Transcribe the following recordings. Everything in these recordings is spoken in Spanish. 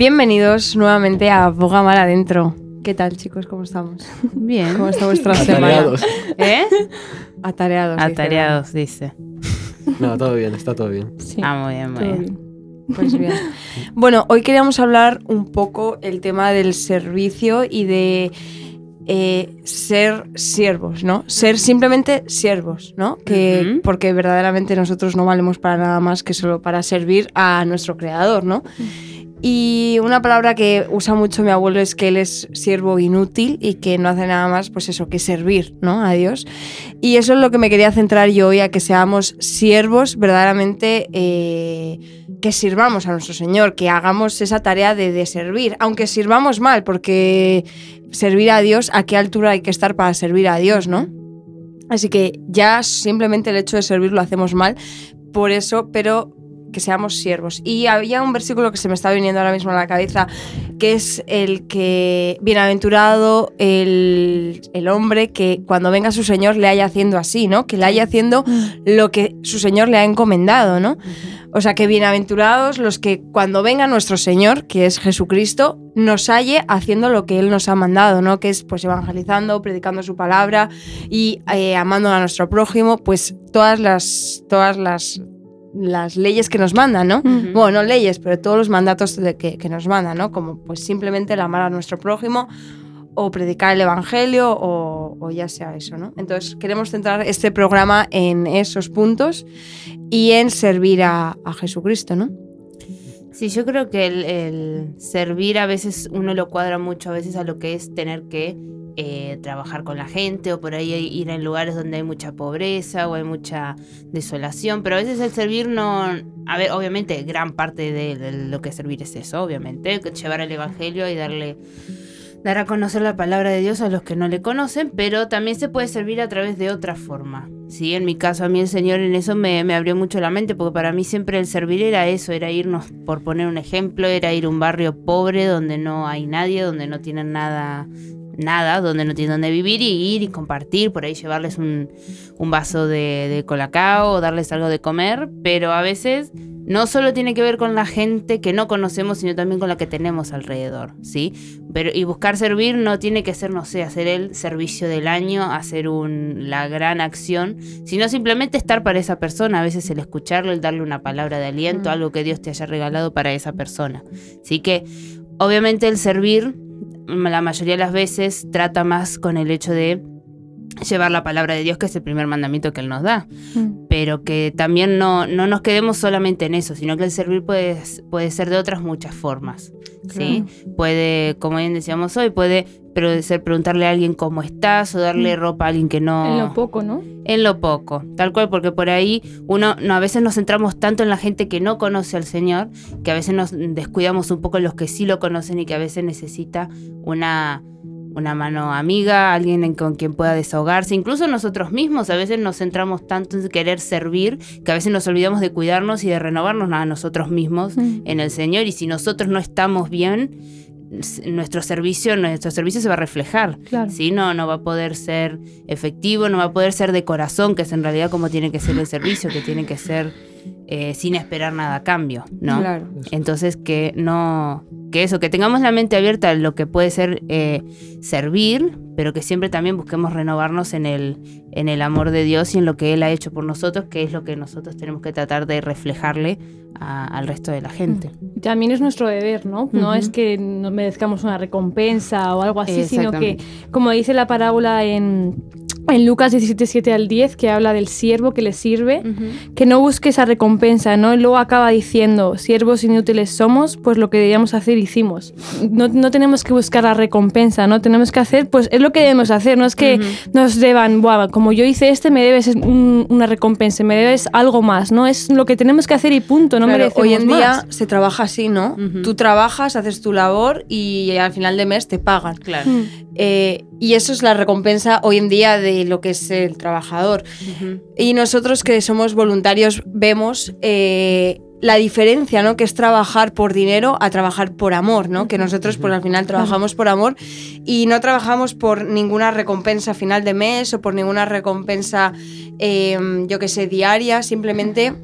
Bienvenidos nuevamente a Boga Mar Adentro. ¿Qué tal, chicos? ¿Cómo estamos? Bien. ¿Cómo está vuestra semana? Atareados. ¿Eh? Atareados. Atareados, dice. No, todo bien, está todo bien. Sí, Ah, muy bien, muy bien. bien. Pues bien. Bueno, hoy queríamos hablar un poco el tema del servicio y de eh, ser siervos, ¿no? Ser simplemente siervos, ¿no? Que. Porque verdaderamente nosotros no valemos para nada más que solo para servir a nuestro creador, ¿no? Y una palabra que usa mucho mi abuelo es que él es siervo inútil y que no hace nada más, pues eso, que servir, ¿no? A Dios. Y eso es lo que me quería centrar yo hoy, a que seamos siervos verdaderamente, eh, que sirvamos a nuestro Señor, que hagamos esa tarea de, de servir, aunque sirvamos mal, porque servir a Dios, ¿a qué altura hay que estar para servir a Dios, no? Así que ya simplemente el hecho de servir lo hacemos mal, por eso, pero que seamos siervos. Y había un versículo que se me está viniendo ahora mismo a la cabeza, que es el que, bienaventurado el, el hombre que cuando venga su Señor le haya haciendo así, ¿no? Que le haya haciendo lo que su Señor le ha encomendado, ¿no? O sea, que bienaventurados los que cuando venga nuestro Señor, que es Jesucristo, nos halle haciendo lo que Él nos ha mandado, ¿no? Que es pues evangelizando, predicando su palabra y eh, amando a nuestro prójimo, pues todas las, todas las, las leyes que nos mandan, ¿no? Bueno, no leyes, pero todos los mandatos de que, que nos mandan, ¿no? Como pues simplemente el amar a nuestro prójimo o predicar el evangelio o, o ya sea eso, ¿no? Entonces queremos centrar este programa en esos puntos y en servir a, a Jesucristo, ¿no? Sí, yo creo que el, el servir a veces uno lo cuadra mucho a veces a lo que es tener que eh, trabajar con la gente o por ahí ir en lugares donde hay mucha pobreza o hay mucha desolación, pero a veces el servir no, a ver, obviamente gran parte de, de lo que es servir es eso, obviamente, llevar el evangelio y darle dar a conocer la palabra de Dios a los que no le conocen, pero también se puede servir a través de otra forma. Sí, en mi caso a mí el Señor en eso me, me abrió mucho la mente, porque para mí siempre el servir era eso, era irnos, por poner un ejemplo, era ir a un barrio pobre donde no hay nadie, donde no tienen nada, nada, donde no tienen dónde vivir y ir y compartir, por ahí llevarles un, un vaso de, de colacao o darles algo de comer, pero a veces no solo tiene que ver con la gente que no conocemos, sino también con la que tenemos alrededor, ¿sí? Pero, y buscar servir no tiene que ser, no sé, hacer el servicio del año, hacer un, la gran acción, sino simplemente estar para esa persona, a veces el escucharlo, el darle una palabra de aliento, algo que Dios te haya regalado para esa persona. Así que, obviamente el servir, la mayoría de las veces, trata más con el hecho de llevar la palabra de Dios, que es el primer mandamiento que Él nos da pero que también no, no nos quedemos solamente en eso, sino que el servir puede, puede ser de otras muchas formas. ¿sí? Puede, como bien decíamos hoy, puede pero ser preguntarle a alguien cómo estás o darle Mm. ropa a alguien que no... En lo poco, ¿no? En lo poco, tal cual, porque por ahí uno no, a veces nos centramos tanto en la gente que no conoce al Señor, que a veces nos descuidamos un poco los que sí lo conocen y que a veces necesita una, una mano amiga, alguien en- con quien pueda desahogarse, incluso nosotros mismos a veces nos centramos tanto en querer servir que a veces nos olvidamos de cuidarnos y de renovarnos a nosotros mismos Mm. en el Señor y si nosotros no estamos bien, nuestro servicio, nuestro servicio se va a reflejar. Claro. ¿sí? No, no va a poder ser efectivo, no va a poder ser de corazón, que es en realidad como tiene que ser el servicio, que tiene que ser eh, sin esperar nada a cambio, ¿no? Claro. Entonces que no, que eso, que tengamos la mente abierta a lo que puede ser eh, servir, pero que siempre también busquemos renovarnos en el, en el amor de Dios y en lo que Él ha hecho por nosotros, que es lo que nosotros tenemos que tratar de reflejarle a- al resto de la gente. Y También es nuestro deber, ¿no? No Ujú. es que no merezcamos una recompensa o algo así, sino que, como dice la parábola en, en Lucas 17, 7 al 10, que habla del siervo que le sirve, que no busque esa recompensa, ¿no? Y luego acaba diciendo, siervos inútiles somos, pues lo que debíamos hacer hicimos. No, no tenemos que buscar la recompensa, ¿no? Tenemos que hacer, pues es lo que debemos hacer, no es que nos deban, "Buah, como yo hice este, me debes un- una recompensa, me debes algo más, ¿no? Es lo que tenemos que hacer y punto, no Claro, merecemos hoy en día más. se trabaja así, ¿no? Tú trabajas, haces tu labor y al final de mes te pagan. Claro. Mm. Eh, y eso es la recompensa hoy en día de lo que es el trabajador. Y nosotros que somos voluntarios vemos eh, la diferencia, ¿no? Que es trabajar por dinero a trabajar por amor, ¿no? Que nosotros pues al final trabajamos por amor y no trabajamos por ninguna recompensa final de mes o por ninguna recompensa, eh, yo que sé, diaria, simplemente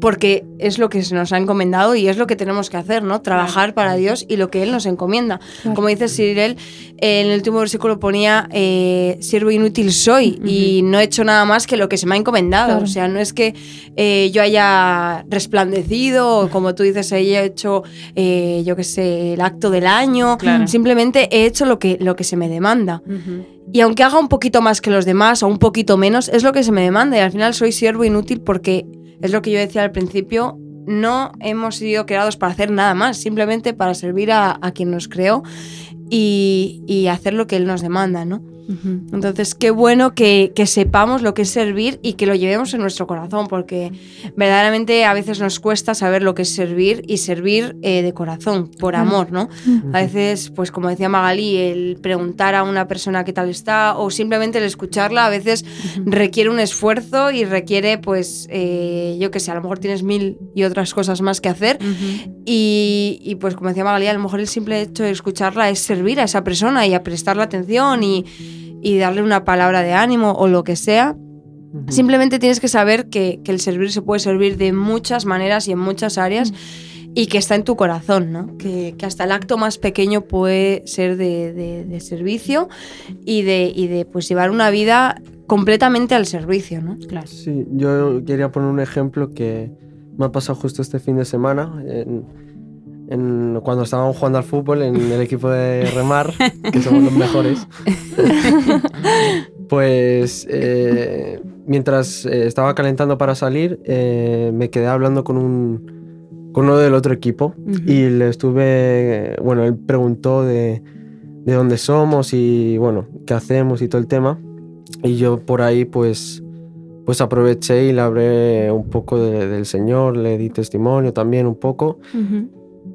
porque es lo que se nos ha encomendado y es lo que tenemos que hacer, ¿no? Trabajar para Dios y lo que Él nos encomienda. Claro. Como dice Cyril, en el último versículo ponía, eh, siervo inútil soy y no he hecho nada más que lo que se me ha encomendado. Claro. O sea, no es que eh, yo haya resplandecido o como tú dices, haya hecho, eh, yo qué sé, el acto del año. Claro. Simplemente he hecho lo que, lo que se me demanda. Y aunque haga un poquito más que los demás o un poquito menos, es lo que se me demanda. Y al final soy siervo inútil porque es lo que yo decía al principio. No hemos sido creados para hacer nada más, simplemente para servir a, quien nos creó y, y hacer lo que Él nos demanda, ¿no? Entonces, qué bueno que, que sepamos lo que es servir y que lo llevemos en nuestro corazón, porque verdaderamente a veces nos cuesta saber lo que es servir y servir eh, de corazón, por amor, ¿no? A veces, pues como decía Magali, el preguntar a una persona qué tal está o simplemente el escucharla a veces requiere un esfuerzo y requiere, pues, eh, yo qué sé, a lo mejor tienes mil y otras cosas más que hacer. Ujú. y, y, pues como decía Magali, a lo mejor el simple hecho de escucharla es servir a esa persona y a prestarle atención y, y darle una palabra de ánimo o lo que sea. Simplemente tienes que saber que, que el servir se puede servir de muchas maneras y en muchas áreas y que está en tu corazón, ¿no? Que, que hasta el acto más pequeño puede ser de, de- de servicio y de, y de pues llevar una vida completamente al servicio, ¿no? Claro. Sí, yo quería poner un ejemplo que me ha pasado justo este fin de semana. en- en- cuando estábamos jugando al fútbol en el equipo de Remar, que somos los mejores. Pues eh, mientras eh, estaba calentando para salir, eh, me quedé hablando con un con uno del otro equipo Ujú. y le estuve, bueno, él preguntó de, de dónde somos y bueno, qué hacemos y todo el tema. Y yo por ahí pues, pues aproveché y le hablé un poco de- del Señor, le di testimonio también un poco. Ujú.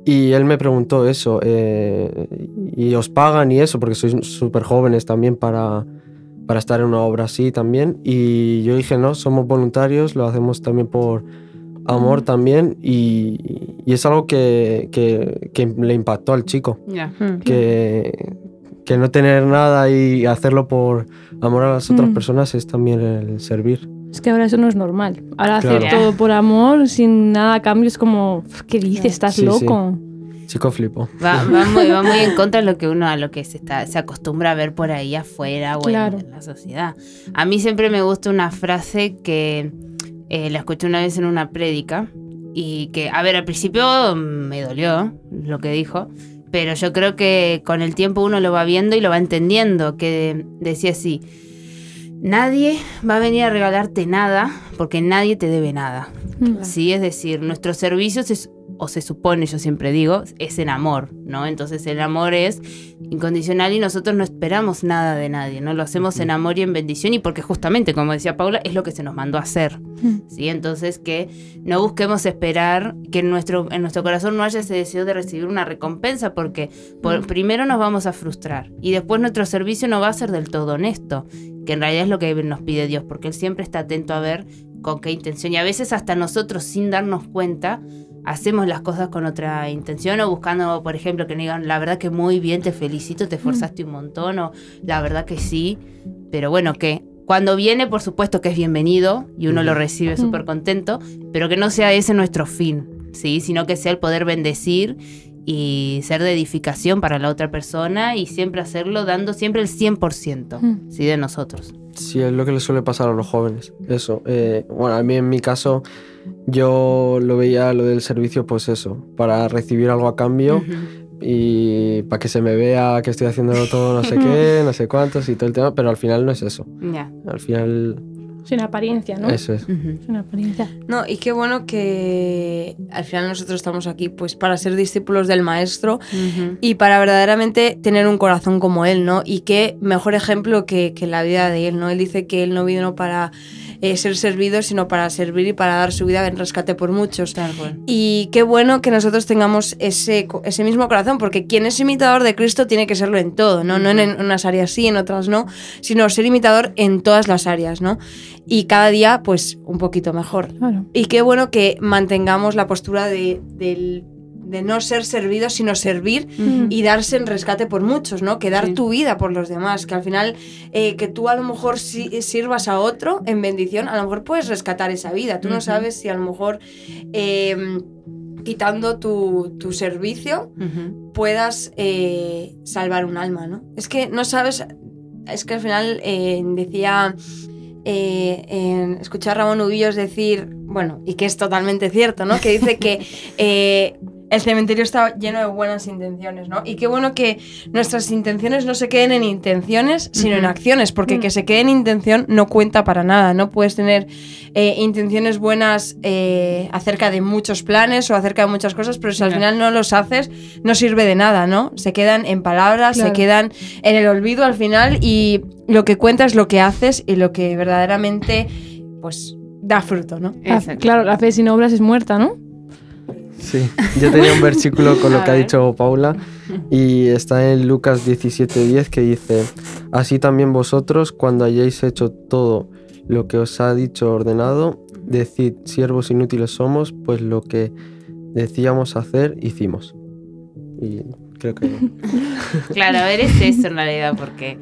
Y él me preguntó eso, eh, ¿y os pagan y eso? Porque sois súper jóvenes también para, para estar en una obra así también. Y yo dije, no, somos voluntarios, lo hacemos también por amor también. Y, y es algo que, que- que le impactó al chico, Ya. que, que no tener nada y hacerlo por amor a las otras Mm. personas es también el servir. Es que ahora eso no es normal. Ahora hacer todo por amor, sin nada a cambio, es como, ¿qué dices? ¿Estás Sí, sí. loco? Chico flipo. Va, va muy, va muy en contra de lo que uno a lo que se está se acostumbra a ver por ahí afuera o en, la sociedad. A mí siempre me gusta una frase que eh, la escuché una vez en una prédica y que, a ver, al principio me dolió lo que dijo, pero yo creo que con el tiempo uno lo va viendo y lo va entendiendo, que decía así, nadie va a venir a regalarte nada porque nadie te debe nada. Mm. Sí, es decir, nuestro servicio se, o se supone, yo siempre digo, es en amor, ¿no? Entonces el amor es incondicional y nosotros no esperamos nada de nadie, ¿no? Lo hacemos en amor y en bendición y porque justamente, como decía Paula, es lo que se nos mandó a hacer, Mm. ¿sí? Entonces que no busquemos esperar que en nuestro, en nuestro corazón no haya ese deseo de recibir una recompensa porque por- primero nos vamos a frustrar y después nuestro servicio no va a ser del todo honesto, que en realidad es lo que nos pide Dios, porque Él siempre está atento a ver con qué intención. Y a veces hasta nosotros sin darnos cuenta hacemos las cosas con otra intención o buscando, por ejemplo, que nos digan, la verdad que muy bien, te felicito, te esforzaste un montón o la verdad que sí, pero bueno, que cuando viene, por supuesto que es bienvenido y uno lo recibe súper contento, pero que no sea ese nuestro fin, ¿sí? Sino que sea el poder bendecir y ser de edificación para la otra persona y siempre hacerlo dando siempre el 100%, Mm. ¿sí? De nosotros. Sí, es lo que le suele pasar a los jóvenes. Eso. eh, bueno, a mí en mi caso, yo lo veía lo del servicio, pues eso, para recibir algo a cambio y para que se me vea que estoy haciendo todo no sé qué, no sé cuántos y todo el tema, pero al final no es eso. Ya. Al final, Sin apariencia, ¿no? eso es. Ujú. Sin apariencia. No, y qué bueno que al final nosotros estamos aquí pues para ser discípulos del maestro y para verdaderamente tener un corazón como él, ¿no? Y qué mejor ejemplo que, que la vida de él, ¿no? Él dice que él no vino para eh, ser servido, sino para servir y para dar su vida en rescate por muchos. Tal cual. Y qué bueno que nosotros tengamos ese, ese mismo corazón, porque quien es imitador de Cristo tiene que serlo en todo, ¿no? No en, en unas áreas sí, en otras no, sino ser imitador en todas las áreas, ¿no? Y cada día, pues, un poquito mejor. Claro. Y qué bueno que mantengamos la postura de, del de no ser servido, sino servir y darse en rescate por muchos, ¿no? Que dar Sí. tu vida por los demás, que al final eh, que tú a lo mejor si- sirvas a otro en bendición, a lo mejor puedes rescatar esa vida. Tú no sabes si a lo mejor eh, quitando tu, tu servicio puedas eh, salvar un alma, ¿no? Es que no sabes, es que al final eh, decía, eh, escuché a Ramón Ubillos decir, bueno, y que es totalmente cierto, ¿no? Que dice que el cementerio está lleno de buenas intenciones, ¿no? Y qué bueno que nuestras intenciones no se queden en intenciones, sino en acciones, porque Mm. que se quede en intención no cuenta para nada, no puedes tener eh, intenciones buenas eh, acerca de muchos planes o acerca de muchas cosas, pero si al final no los haces, no sirve de nada, ¿no? Se quedan en palabras, se quedan en el olvido al final y lo que cuenta es lo que haces y lo que verdaderamente, pues, da fruto, ¿no? Exacto. claro, la fe sin obras es muerta, ¿no? Sí, yo tenía un versículo con lo que ha dicho Paula y está en Lucas 17:10 que dice, así también vosotros cuando hayáis hecho todo lo que os ha dicho ordenado, decid, siervos inútiles somos, pues lo que decíamos hacer, hicimos. Y creo que... Claro, a ver, es eso en realidad, porque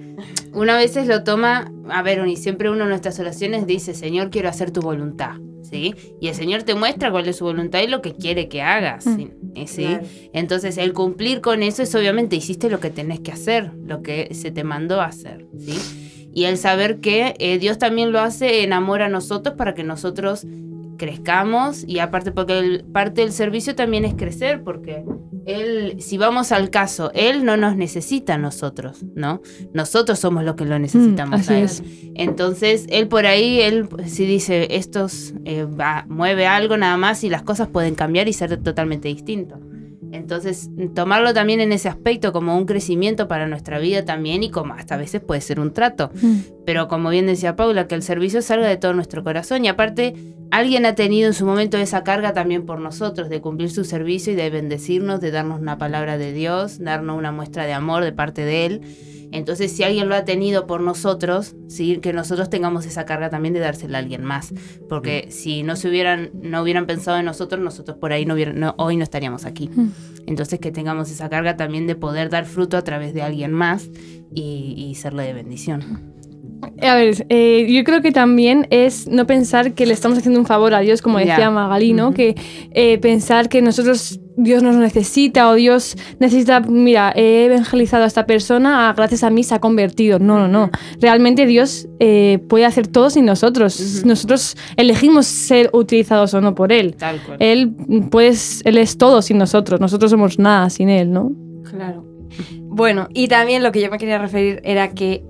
uno a veces lo toma, a ver, y siempre uno en nuestras oraciones dice, Señor, quiero hacer tu voluntad, ¿sí? Y el Señor te muestra cuál es su voluntad y lo que quiere que hagas, ¿sí? Eh, ¿sí? Claro. Entonces, el cumplir con eso es obviamente hiciste lo que tenés que hacer, lo que se te mandó a hacer, ¿sí? Y el saber que eh, Dios también lo hace en amor a nosotros para que nosotros crezcamos y aparte porque el- parte del servicio también es crecer porque él si vamos al caso él no nos necesita a nosotros no nosotros somos los que lo necesitamos Mm, así a él. es. entonces él por ahí él si dice estos eh, va- mueve algo nada más y las cosas pueden cambiar y ser totalmente distinto entonces, tomarlo también en ese aspecto como un crecimiento para nuestra vida también y como hasta a veces puede ser un trato. Mm. Pero como bien decía Paula, que el servicio salga de todo nuestro corazón y aparte alguien ha tenido en su momento esa carga también por nosotros de cumplir su servicio y de bendecirnos, de darnos una palabra de Dios, darnos una muestra de amor de parte de Él. Entonces, si alguien lo ha tenido por nosotros, ¿sí? que nosotros tengamos esa carga también de dársela a alguien más. Porque si no se hubieran, no hubieran pensado en nosotros, nosotros por ahí no hubieran, no- hoy no estaríamos aquí. Mm. Entonces que tengamos esa carga también de poder dar fruto a través de alguien más y, y serle de bendición. A ver, eh, yo creo que también es no pensar que le estamos haciendo un favor a Dios, como decía Magalí, ¿no? Que eh, pensar que nosotros, Dios nos necesita o Dios necesita, mira, he evangelizado a esta persona, ah, gracias a mí se ha convertido. No, no, no. Realmente Dios eh, puede hacer todo sin nosotros. Nosotros elegimos ser utilizados o no por Él. Tal cual. Él, pues, él es todo sin nosotros. Nosotros somos nada sin Él, ¿no? Claro. Bueno, y también lo que yo me quería referir era que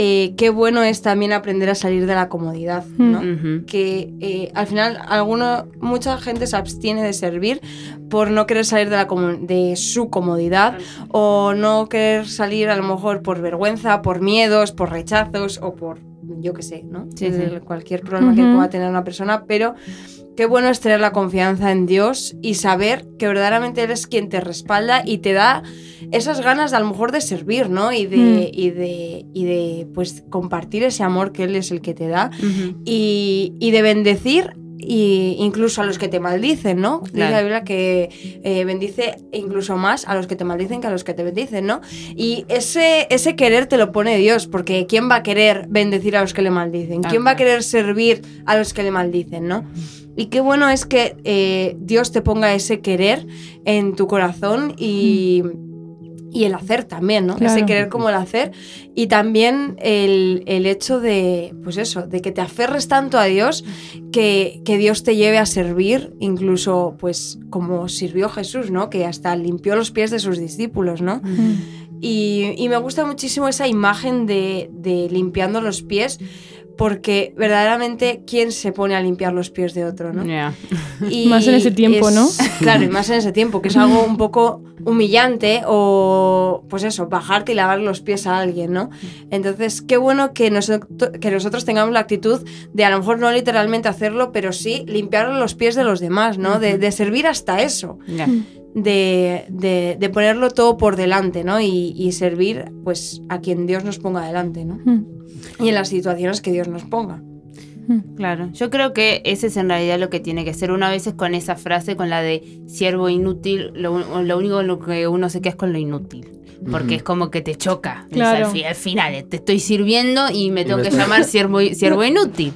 eh, qué bueno es también aprender a salir de la comodidad, ¿no? Mm. Que eh, al final alguno, mucha gente se abstiene de servir por no querer salir de, la de su comodidad o no querer salir a lo mejor por vergüenza, por miedos, por rechazos o por yo qué sé, ¿no? Sí, sí. El- Cualquier problema que pueda tener una persona, pero qué bueno es tener la confianza en Dios y saber que verdaderamente Él es quien te respalda y te da esas ganas de a lo mejor de servir, ¿no? Y de, Mm. y de, y de pues compartir ese amor que Él es el que te da y, y de bendecir y incluso a los que te maldicen, ¿no? Dice Claro. la Biblia que eh, bendice incluso más a los que te maldicen que a los que te bendicen, ¿no? Y ese, ese querer te lo pone Dios, porque ¿quién va a querer bendecir a los que le maldicen? ¿Quién va a querer servir a los que le maldicen, ¿no? Y qué bueno es que eh, Dios te ponga ese querer en tu corazón y, y el hacer también, ¿no? Ese querer como el hacer. Y también el, el hecho de, pues eso, de que te aferres tanto a Dios que, que Dios te lleve a servir, incluso pues como sirvió Jesús, ¿no? Que hasta limpió los pies de sus discípulos, ¿no? Y, y me gusta muchísimo esa imagen de, de limpiando los pies. Porque verdaderamente, ¿quién se pone a limpiar los pies de otro, no? Ya. Y Más en ese tiempo, es- ¿no? Claro, y más en ese tiempo, que es algo un poco humillante o, pues eso, bajarte y lavar los pies a alguien, ¿no? Entonces, qué bueno que, nosotros que nosotros tengamos la actitud de a lo mejor no literalmente hacerlo, pero sí limpiar los pies de los demás, ¿no? De, de servir hasta eso. De, de- de ponerlo todo por delante, ¿no? Y, y servir, pues, a quien Dios nos ponga delante, ¿no? Mm. Y en las situaciones que Dios nos ponga. Claro, yo creo que ese es en realidad lo que tiene que ser. Una vez es con esa frase, con la de siervo inútil, lo, lo único lo que uno se queda es con lo inútil. Porque es como que te choca. Claro. Al, fi- al final, eh, te estoy sirviendo y me tengo que llamar siervo, siervo inútil.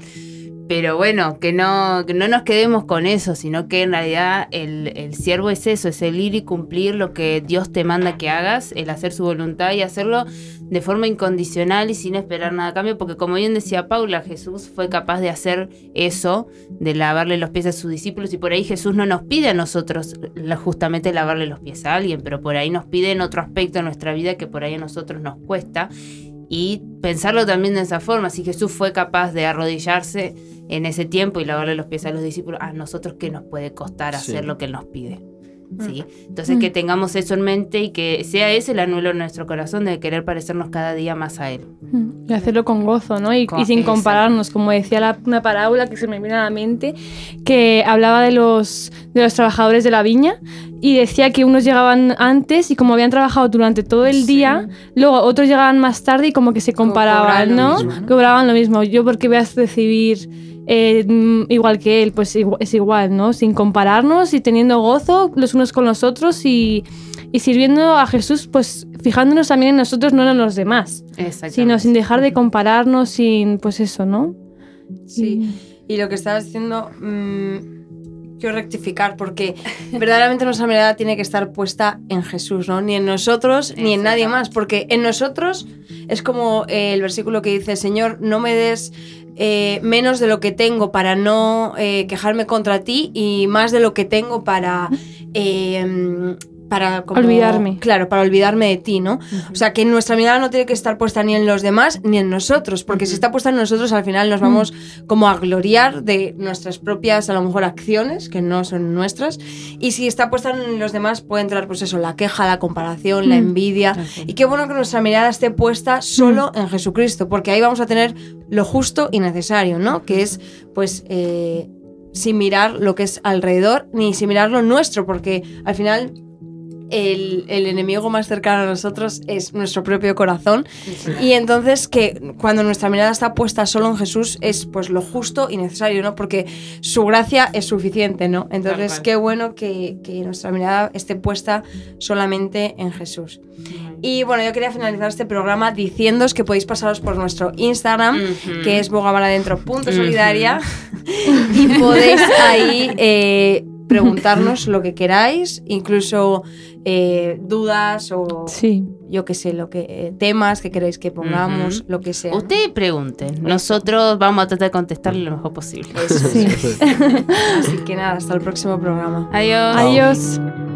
Pero bueno, que no, que no nos quedemos con eso, sino que en realidad el, el siervo es eso, es el ir y cumplir lo que Dios te manda que hagas, el hacer su voluntad y hacerlo de forma incondicional y sin esperar nada a cambio, porque como bien decía Paula, Jesús fue capaz de hacer eso, de lavarle los pies a sus discípulos, y por ahí Jesús no nos pide a nosotros justamente lavarle los pies a alguien, pero por ahí nos pide en otro aspecto de nuestra vida que por ahí a nosotros nos cuesta. Y pensarlo también de esa forma, si Jesús fue capaz de arrodillarse en ese tiempo y lavarle los pies a los discípulos, a nosotros qué nos puede costar Sí. hacer lo que Él nos pide. ¿Sí? Entonces que tengamos eso en mente y que sea ese el anhelo en nuestro corazón de querer parecernos cada día más a Él. Mm, Y hacerlo con gozo, ¿no? Y, Con- y sin compararnos, como decía la- una parábola que se me viene a la mente, que hablaba de los, de los trabajadores de la viña y decía que unos llegaban antes y como habían trabajado durante todo el día, luego otros llegaban más tarde y como que se comparaban, cobraban lo ¿no? mismo, ¿no? Cobraban lo mismo. Yo porque voy a recibir eh, mm, igual que él, pues es igual, ¿no? Sin compararnos y teniendo gozo los unos con los otros y, y sirviendo a Jesús, pues fijándonos también en nosotros, no en los demás sino sin dejar de compararnos, sin, pues eso, ¿no? Sí. Y lo que estabas diciendo, mm, quiero rectificar, porque verdaderamente nuestra mirada tiene que estar puesta en Jesús, ¿no? Ni en nosotros, ni en nadie más, porque en nosotros es como eh, el versículo que dice, Señor, no me des eh, menos de lo que tengo para no eh, quejarme contra ti y más de lo que tengo para... eh, para como- Olvidarme. Claro, para olvidarme de ti, ¿no? O sea, que nuestra mirada no tiene que estar puesta ni en los demás ni en nosotros, porque si está puesta en nosotros, al final nos vamos como a gloriar de nuestras propias, a lo mejor, acciones, que no son nuestras. Y si está puesta en los demás, puede entrar, pues eso, la queja, la comparación, la Mm. envidia. Y qué bueno que nuestra mirada esté puesta solo en Jesucristo, porque ahí vamos a tener lo justo y necesario, ¿no? Que es, pues, eh, sin mirar lo que es alrededor, ni sin mirar lo nuestro, porque al final el, el enemigo más cercano a nosotros es nuestro propio corazón. Y entonces que cuando nuestra mirada está puesta solo en Jesús es pues lo justo y necesario, ¿no? Porque su gracia es suficiente, ¿no? Entonces qué bueno que, que nuestra mirada esté puesta solamente en Jesús. Y bueno, yo quería finalizar este programa diciéndoos que podéis pasaros por nuestro Instagram, que es bogamaradentro.solidaria, Ujú. y podéis ahí eh, preguntarnos lo que queráis, incluso eh, dudas o Sí. yo qué sé, lo que eh, temas que queréis que pongamos, Ujú. lo que sea. Ustedes pregunten, nosotros vamos a tratar de contestarle lo mejor posible. Eso Sí. sí. Así que nada, hasta el próximo programa. Adiós. Adiós.